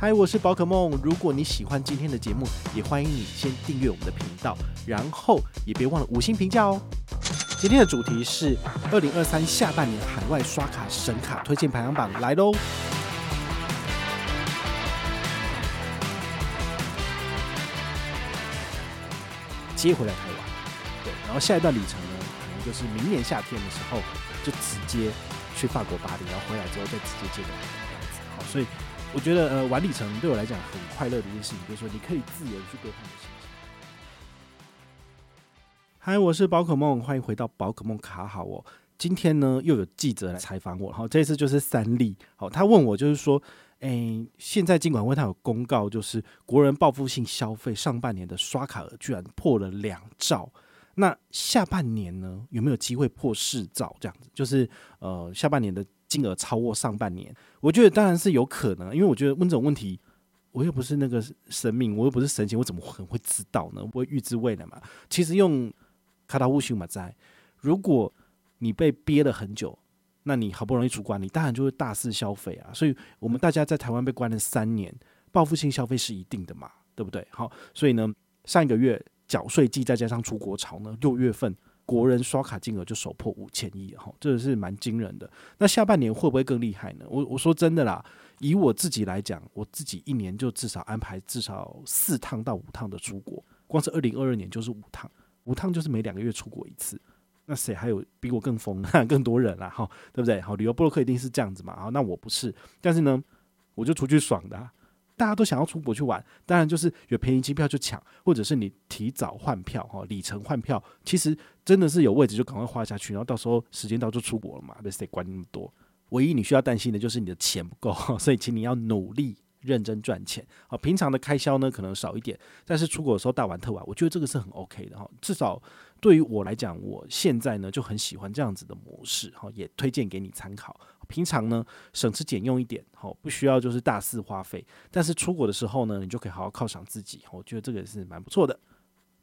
嗨，我是宝可梦。如果你喜欢今天的节目，也欢迎你先订阅我们的频道，然后也别忘了五星评价哦。今天的主题是二零二三下半年海外刷卡神卡推荐排行榜来喽。接回来台湾，对，然后下一段旅程呢，可能就是明年夏天的时候，就直接去法国巴黎，然后回来之后再直接接着这样子。好，所以。我觉得呃，玩里程对我来讲很快乐的一件事情，就是说你可以自由去规划你的行程。嗨，我是宝可梦，欢迎回到宝可梦卡好哦。今天呢，又有记者来采访我，好，这次就是三立，好，他问我就是说，诶，现在尽管会他有公告，就是国人报复性消费上半年的刷卡额居然破了两兆，那下半年呢，有没有机会破四兆？这样子，就是呃，下半年的。金额超过上半年，我觉得当然是有可能，因为我觉得问这种问题，我又不是那个神明，我又不是神仙，我怎么可能会知道呢？我会预知未来嘛。其实用卡塔乌修马在，如果你被憋了很久，那你好不容易出关，你当然就会大肆消费啊。所以我们大家在台湾被关了三年，报复性消费是一定的嘛，对不对？好，所以呢，上一个月缴税季再加上出国潮呢，六月份。国人刷卡金额就首破五千亿哈，这个是蛮惊人的。那下半年会不会更厉害呢？我我说真的啦，以我自己来讲，我自己一年就至少安排至少四趟到五趟的出国，光是二零二二年就是五趟，五趟就是每两个月出国一次。那谁还有比我更疯、更多人啦？哈，对不对？好，旅游部落客一定是这样子嘛？好，那我不是，但是呢，我就出去爽的啊。大家都想要出国去玩，当然就是有便宜机票就抢，或者是你提早换票哈，里程换票，其实真的是有位置就赶快花下去，然后到时候时间到就出国了嘛，别谁管那么多。唯一你需要担心的就是你的钱不够，所以请你要努力认真赚钱。好，平常的开销呢可能少一点，但是出国的时候大玩特玩，我觉得这个是很 OK 的哈。至少对于我来讲，我现在呢就很喜欢这样子的模式哈，也推荐给你参考。平常呢，省吃俭用一点，好，不需要就是大肆花费。但是出国的时候呢，你就可以好好犒赏自己。我觉得这个也是蛮不错的。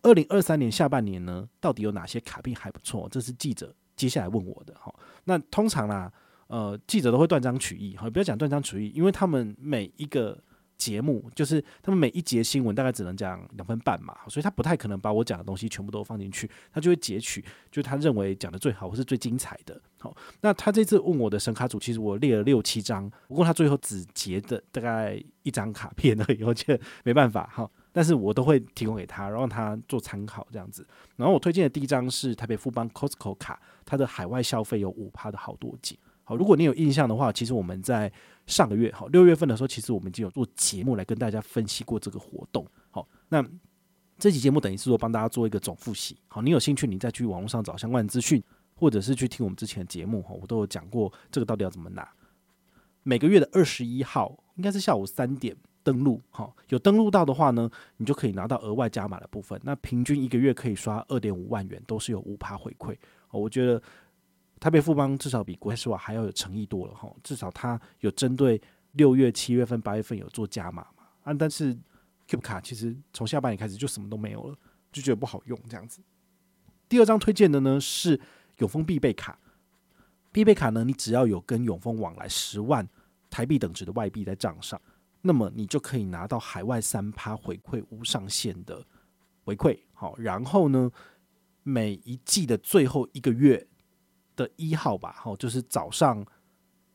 二零二三年下半年呢，到底有哪些卡片还不错？这是记者接下来问我的。哈，那通常啦，呃，记者都会断章取义。哈，不要讲断章取义，因为他们每一个。节目就是他们每一节新闻大概只能讲两分半嘛，所以他不太可能把我讲的东西全部都放进去，他就会截取，就他认为讲的最好或是最精彩的。好，那他这次问我的神卡组，其实我列了六七张，不过他最后只截的大概一张卡片而已，我觉得没办法哈。但是我都会提供给他，让他做参考这样子。然后我推荐的第一张是台北富邦 Costco 卡，它的海外消费有五趴的好多金。好，如果你有印象的话，其实我们在上个月，好六月份的时候，其实我们已经有做节目来跟大家分析过这个活动。好，那这期节目等于是说帮大家做一个总复习。好，你有兴趣，你再去网络上找相关的资讯，或者是去听我们之前的节目，哈，我都有讲过这个到底要怎么拿。每个月的二十一号应该是下午三点登录，好，有登录到的话呢，你就可以拿到额外加码的部分。那平均一个月可以刷二点五万元，都是有五趴回馈。我觉得。台北富邦至少比国泰世华还要有诚意多了哈，至少他有针对六月、七月份、八月份有做加码嘛啊，但是 Cube 卡其实从下半年开始就什么都没有了，就觉得不好用这样子。第二张推荐的呢是永丰必备卡，必备卡呢，你只要有跟永丰往来十万台币等值的外币在账上，那么你就可以拿到海外三趴回馈无上限的回馈。好，然后呢，每一季的最后一个月。的一号吧，好，就是早上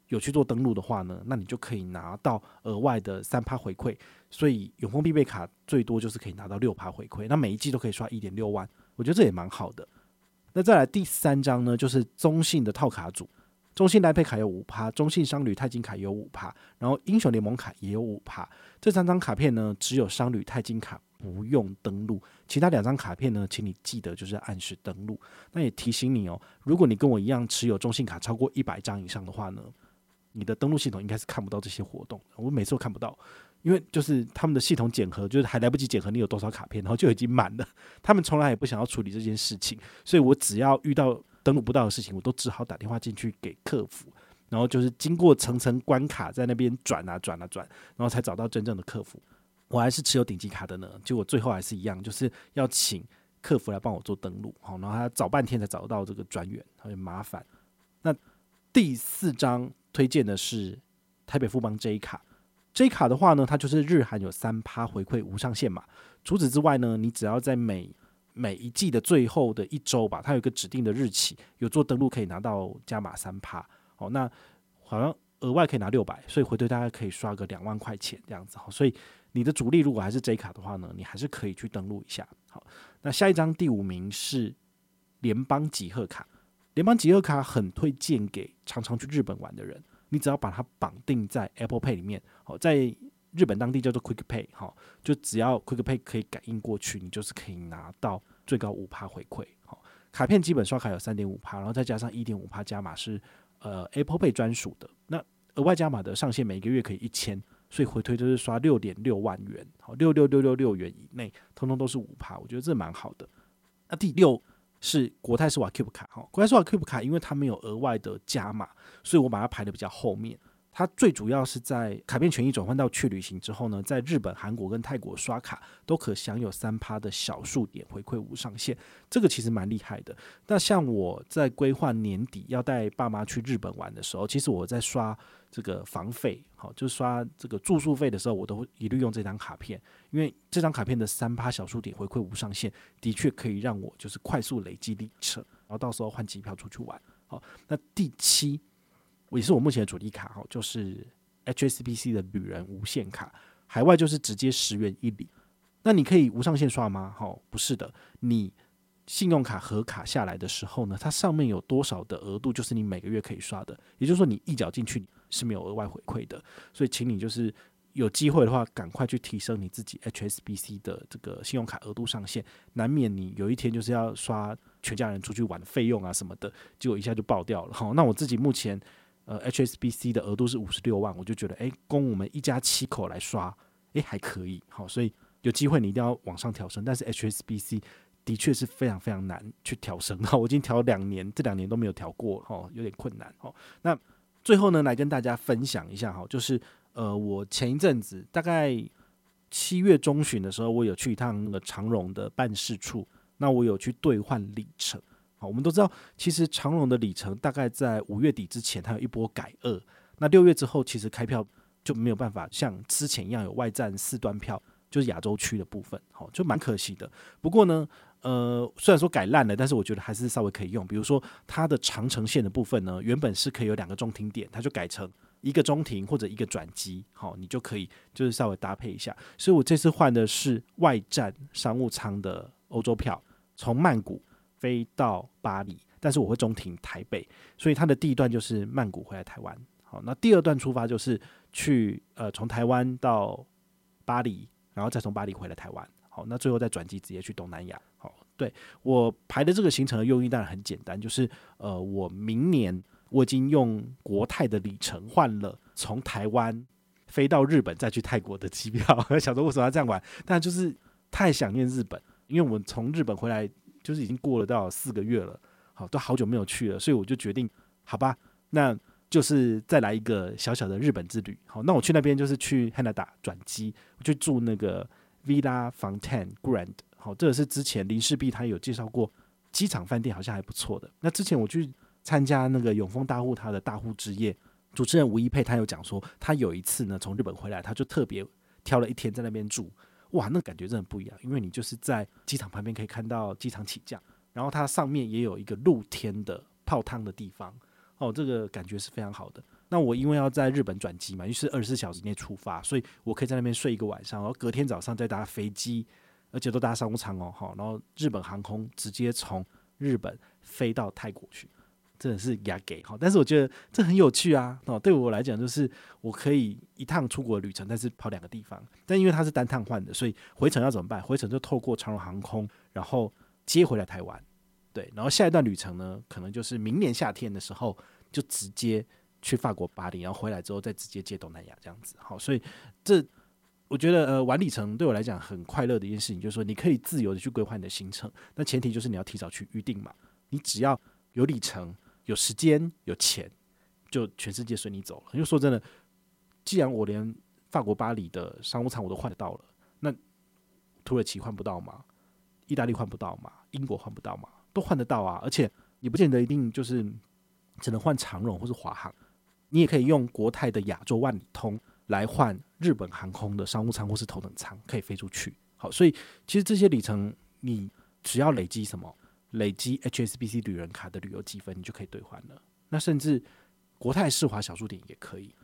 有去做登录的话呢，那你就可以拿到额外的三趴回馈，所以永丰必备卡最多就是可以拿到六趴回馈，那每一季都可以刷一点六万，我觉得这也蛮好的。那再来第三张呢，就是中信的套卡组，中信来配卡有五趴，中信商旅钛金卡有五趴，然后英雄联盟卡也有五趴，这三张卡片呢，只有商旅钛金卡。不用登录，其他两张卡片呢，请你记得就是按时登录。那也提醒你哦，如果你跟我一样持有中信卡超过一百张以上的话呢，你的登录系统应该是看不到这些活动。我每次都看不到，因为就是他们的系统检核，就是还来不及检核你有多少卡片，然后就已经满了。他们从来也不想要处理这件事情，所以我只要遇到登录不到的事情，我都只好打电话进去给客服，然后就是经过层层关卡，在那边转啊转啊转，然后才找到真正的客服。我还是持有顶级卡的呢，结果最后还是一样，就是要请客服来帮我做登录，好，然后他找半天才找到这个专员，很麻烦。那第四张推荐的是台北富邦 J 卡，J 卡的话呢，它就是日韩有三趴回馈无上限嘛。除此之外呢，你只要在每每一季的最后的一周吧，它有一个指定的日期，有做登录可以拿到加码三趴。哦，那好像额外可以拿六百，所以回头大概可以刷个两万块钱这样子。好，所以你的主力如果还是 J 卡的话呢，你还是可以去登录一下。好，那下一张第五名是联邦集贺卡。联邦集贺卡很推荐给常常去日本玩的人。你只要把它绑定在 Apple Pay 里面，好，在日本当地叫做 Quick Pay，好，就只要 Quick Pay 可以感应过去，你就是可以拿到最高五趴回馈，好，卡片基本刷卡有三点五趴，然后再加上一点五趴加码是呃 Apple Pay 专属的，那额外加码的上限每个月可以一千，所以回推就是刷六点六万元，好，六六六六六元以内，通通都是五趴，我觉得这蛮好的。那第六。是国泰世华 Cube 卡哈，国泰世华 Cube 卡，因为它没有额外的加码，所以我把它排的比较后面。它最主要是在卡片权益转换到去旅行之后呢，在日本、韩国跟泰国刷卡都可享有三趴的小数点回馈无上限，这个其实蛮厉害的。那像我在规划年底要带爸妈去日本玩的时候，其实我在刷这个房费，好，就是刷这个住宿费的时候，我都一律用这张卡片，因为这张卡片的三趴小数点回馈无上限，的确可以让我就是快速累积里程，然后到时候换机票出去玩。好，那第七。也是我目前的主力卡哈，就是 HSBC 的旅人无限卡，海外就是直接十元一里。那你可以无上限刷吗？哈，不是的，你信用卡核卡下来的时候呢，它上面有多少的额度，就是你每个月可以刷的。也就是说，你一缴进去是没有额外回馈的。所以，请你就是有机会的话，赶快去提升你自己 HSBC 的这个信用卡额度上限，难免你有一天就是要刷全家人出去玩费用啊什么的，结果一下就爆掉了。好，那我自己目前。呃，HSBC 的额度是五十六万，我就觉得，哎，供我们一家七口来刷，哎，还可以，好，所以有机会你一定要往上调升。但是 HSBC 的确是非常非常难去调升，哈，我已经调两年，这两年都没有调过，哈，有点困难，哈。那最后呢，来跟大家分享一下，哈，就是呃，我前一阵子大概七月中旬的时候，我有去一趟那个长荣的办事处，那我有去兑换里程。好我们都知道，其实长荣的里程大概在五月底之前，它有一波改二。那六月之后，其实开票就没有办法像之前一样有外站四端票，就是亚洲区的部分，好，就蛮可惜的。不过呢，呃，虽然说改烂了，但是我觉得还是稍微可以用。比如说它的长城线的部分呢，原本是可以有两个中停点，它就改成一个中停或者一个转机，好，你就可以就是稍微搭配一下。所以我这次换的是外站商务舱的欧洲票，从曼谷。飞到巴黎，但是我会中停台北，所以它的第一段就是曼谷回来台湾。好，那第二段出发就是去呃从台湾到巴黎，然后再从巴黎回来台湾。好，那最后再转机直接去东南亚。好，对我排的这个行程的用意当然很简单，就是呃我明年我已经用国泰的里程换了从台湾飞到日本再去泰国的机票。想说为什么要这样玩？但就是太想念日本，因为我们从日本回来。就是已经过了到四个月了，好，都好久没有去了，所以我就决定，好吧，那就是再来一个小小的日本之旅。好，那我去那边就是去汉纳达转机，我去住那个 Villa Fontaine Grand。好，这个是之前林氏璧他有介绍过，机场饭店好像还不错的。那之前我去参加那个永丰大户他的大户之夜，主持人吴一佩他有讲说，他有一次呢从日本回来，他就特别挑了一天在那边住。哇，那感觉真的不一样，因为你就是在机场旁边可以看到机场起降，然后它上面也有一个露天的泡汤的地方，哦，这个感觉是非常好的。那我因为要在日本转机嘛，于是二十四小时内出发，所以我可以在那边睡一个晚上，然后隔天早上再搭飞机，而且都搭商务舱哦，好，然后日本航空直接从日本飞到泰国去。真的是压给好，但是我觉得这很有趣啊！哦，对我来讲，就是我可以一趟出国旅程，但是跑两个地方。但因为它是单趟换的，所以回程要怎么办？回程就透过长荣航空，然后接回来台湾。对，然后下一段旅程呢，可能就是明年夏天的时候，就直接去法国巴黎，然后回来之后再直接接东南亚这样子。好，所以这我觉得呃，玩里程对我来讲很快乐的一件事情，就是说你可以自由的去规划你的行程，那前提就是你要提早去预定嘛。你只要有里程。有时间有钱，就全世界随你走了。因为说真的，既然我连法国巴黎的商务舱我都换得到了，那土耳其换不到吗？意大利换不到吗？英国换不到吗？都换得到啊！而且你不见得一定就是只能换长荣或是华航，你也可以用国泰的亚洲万里通来换日本航空的商务舱或是头等舱，可以飞出去。好，所以其实这些里程，你只要累积什么，累积 HSBC 旅人卡的旅游积分，你就可以兑换了。那甚至国泰世华小数点也可以，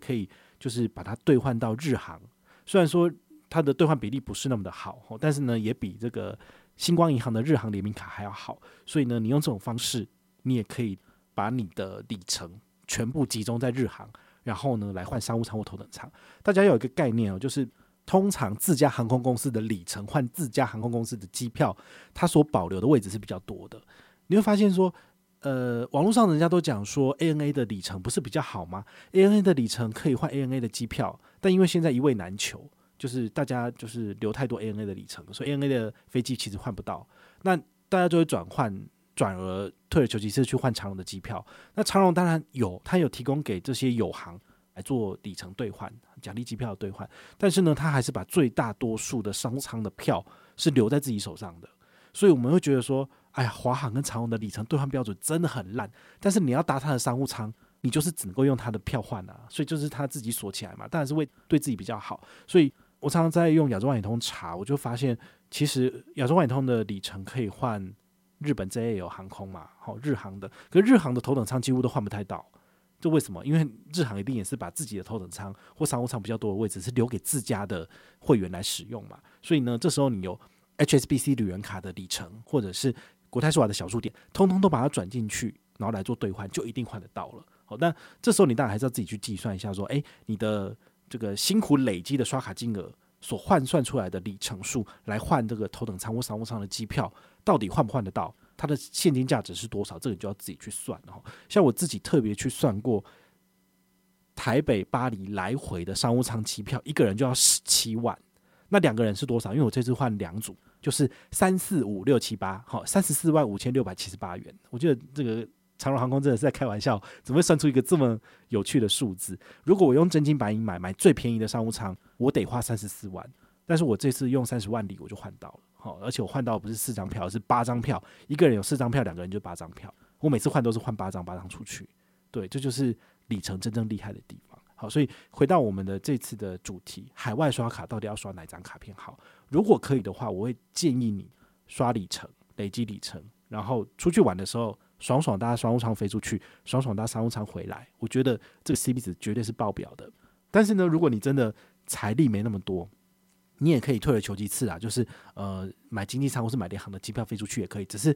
可以就是把它兑换到日航。虽然说它的兑换比例不是那么的好，但是呢，也比这个星光银行的日航联名卡还要好。所以呢，你用这种方式，你也可以把你的里程全部集中在日航。然后呢，来换商务舱或头等舱。大家有一个概念哦，就是通常自家航空公司的里程换自家航空公司的机票，它所保留的位置是比较多的。你会发现说，呃，网络上人家都讲说，ANA 的里程不是比较好吗？ANA 的里程可以换 ANA 的机票，但因为现在一位难求，就是大家就是留太多 ANA 的里程，所以 ANA 的飞机其实换不到。那大家就会转换。转而退而求其次去换长荣的机票，那长荣当然有，他有提供给这些友航来做里程兑换、奖励机票的兑换，但是呢，他还是把最大多数的商务舱的票是留在自己手上的，所以我们会觉得说，哎呀，华航跟长荣的里程兑换标准真的很烂，但是你要搭他的商务舱，你就是只能够用他的票换啊，所以就是他自己锁起来嘛，当然是为对自己比较好，所以我常常在用亚洲万里通查，我就发现其实亚洲万里通的里程可以换。日本 JAL 航空嘛，好，日航的，可日航的头等舱几乎都换不太到，这为什么？因为日航一定也是把自己的头等舱或商务舱比较多的位置是留给自家的会员来使用嘛，所以呢，这时候你有 HSBC 旅人卡的里程，或者是国泰世华的小数点，通通都把它转进去，然后来做兑换，就一定换得到了。好，但这时候你当然还是要自己去计算一下，说，诶，你的这个辛苦累积的刷卡金额所换算出来的里程数，来换这个头等舱或商务舱的机票。到底换不换得到？它的现金价值是多少？这个你就要自己去算了。像我自己特别去算过，台北巴黎来回的商务舱机票，一个人就要十七万。那两个人是多少？因为我这次换两组，就是三四五六七八，好，三十四万五千六百七十八元。我觉得这个长荣航空真的是在开玩笑，怎么会算出一个这么有趣的数字？如果我用真金白银买，买最便宜的商务舱，我得花三十四万。但是我这次用三十万里，我就换到了。好，而且我换到不是四张票，而是八张票。一个人有四张票，两个人就八张票。我每次换都是换八张，八张出去。对，这就是里程真正厉害的地方。好，所以回到我们的这次的主题，海外刷卡到底要刷哪张卡片好？如果可以的话，我会建议你刷里程，累积里程，然后出去玩的时候，爽爽搭商务舱飞出去，爽爽搭商务舱回来。我觉得这个 CP 值绝对是爆表的。但是呢，如果你真的财力没那么多，你也可以退而求其次啊，就是呃买经济舱或是买联航的机票飞出去也可以。只是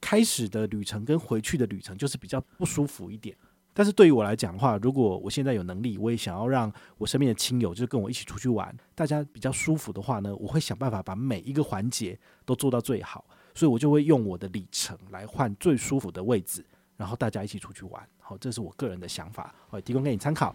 开始的旅程跟回去的旅程就是比较不舒服一点。但是对于我来讲的话，如果我现在有能力，我也想要让我身边的亲友就是跟我一起出去玩，大家比较舒服的话呢，我会想办法把每一个环节都做到最好。所以我就会用我的里程来换最舒服的位置，然后大家一起出去玩。好，这是我个人的想法，我提供给你参考。